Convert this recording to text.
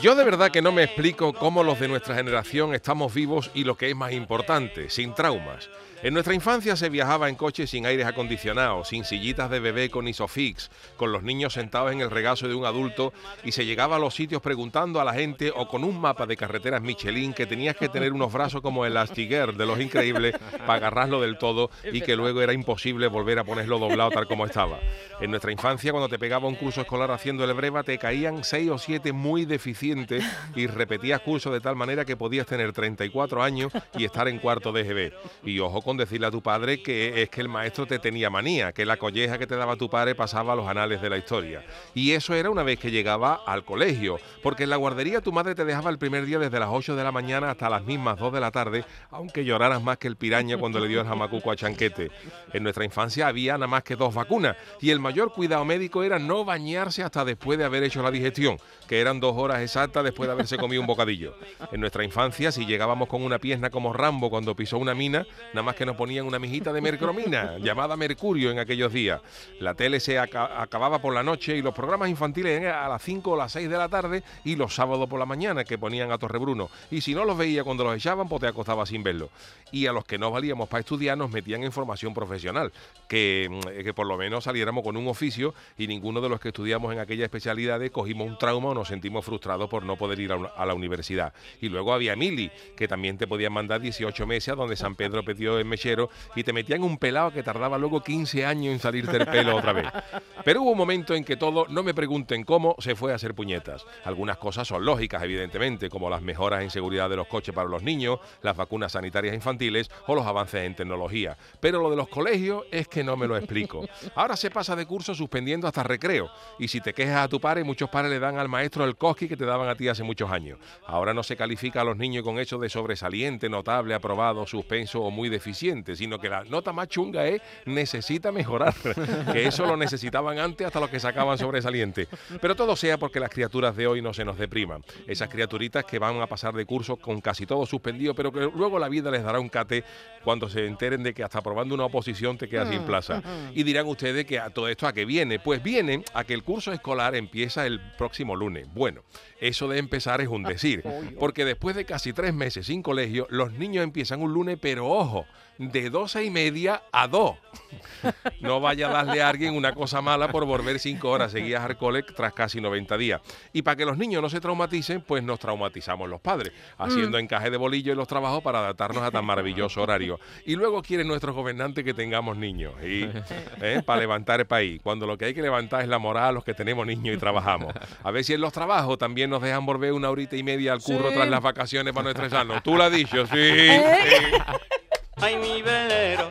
Yo de verdad que no me explico cómo los de nuestra generación estamos vivos y lo que es más importante, sin traumas. En nuestra infancia se viajaba en coches sin aires acondicionados, sin sillitas de bebé con isofix, con los niños sentados en el regazo de un adulto y se llegaba a los sitios preguntando a la gente o con un mapa de carreteras Michelin que tenías que tener unos brazos como el Astiguer de los increíbles para agarrarlo del todo y que luego era imposible volver a ponerlo doblado tal como estaba. En nuestra infancia cuando te pegaba un curso escolar haciendo el breva te caían seis o siete muy deficientes y repetías curso de tal manera que podías tener 34 años y estar en cuarto de GB. Y ojo con decirle a tu padre que es que el maestro te tenía manía, que la colleja que te daba tu padre pasaba a los anales de la historia. Y eso era una vez que llegaba al colegio, porque en la guardería tu madre te dejaba el primer día desde las 8 de la mañana hasta las mismas 2 de la tarde, aunque lloraras más que el piraña cuando le dio el jamacuco a Chanquete. En nuestra infancia había nada más que dos vacunas y el mayor cuidado médico era no bañarse hasta después de haber hecho la digestión, que eran dos horas exactas después de haberse comido un bocadillo. En nuestra infancia, si llegábamos con una pierna como Rambo cuando pisó una mina, nada más que nos ponían una mijita de mercromina, llamada Mercurio en aquellos días. La tele se aca- acababa por la noche y los programas infantiles eran a las 5 o las 6 de la tarde y los sábados por la mañana que ponían a Torrebruno. Y si no los veía cuando los echaban, pues te acostaba sin verlo. Y a los que no valíamos para estudiar nos metían en formación profesional, que, mm, que por lo menos saliéramos con un oficio y ninguno de los que estudiamos en aquellas especialidades cogimos un trauma o nos sentimos frustrados por no poder ir a, la universidad. Y luego había Mili, que también te podían mandar 18 meses a donde San Pedro pidió el mechero y te metían un pelado que tardaba luego 15 años en salirte el pelo otra vez. Pero hubo un momento en que todo, no me pregunten cómo, se fue a hacer puñetas. Algunas cosas son lógicas, evidentemente, como las mejoras en seguridad de los coches para los niños, las vacunas sanitarias infantiles o los avances en tecnología. Pero lo de los colegios es que no me lo explico. Ahora se pasa de curso suspendiendo hasta recreo. Y si te quejas a tu padre, muchos padres le dan al maestro el cosqui que te daban a ti hace muchos años. Ahora no se califica a los niños con eso de sobresaliente, notable, aprobado, suspenso o muy deficiente, sino que la nota más chunga es necesita mejorar. que eso lo necesitaban antes hasta los que sacaban sobresaliente. Pero todo sea porque las criaturas de hoy no se nos depriman. Esas criaturitas que van a pasar de curso con casi todo suspendido, pero que luego la vida les dará un cate cuando se enteren de que hasta aprobando una oposición te quedas sin plaza. Y dirán ustedes que a todo esto a qué viene. Pues viene a que el curso escolar empieza el próximo lunes. Bueno, eso de empezar es un decir, porque después de casi tres meses sin colegio, los niños empiezan un lunes, pero ojo, de doce y media a dos. No vaya a darle a alguien una cosa mala por volver cinco horas seguidas al cole tras casi 90 días. Y para que los niños no se traumaticen, pues nos traumatizamos los padres, haciendo encaje de bolillo en los trabajos para adaptarnos a tan maravilloso horario. Y luego quieren nuestros gobernantes que tengamos niños, y, ¿eh? para levantar el país, cuando lo que hay que levantar es la moral a los que tenemos niños y trabajamos. A ver si en los trabajos también nos dejan volver una horita y media al curro tras las vacaciones para no estresarnos. Tú lo has dicho, sí. sí. Ay, mi velero,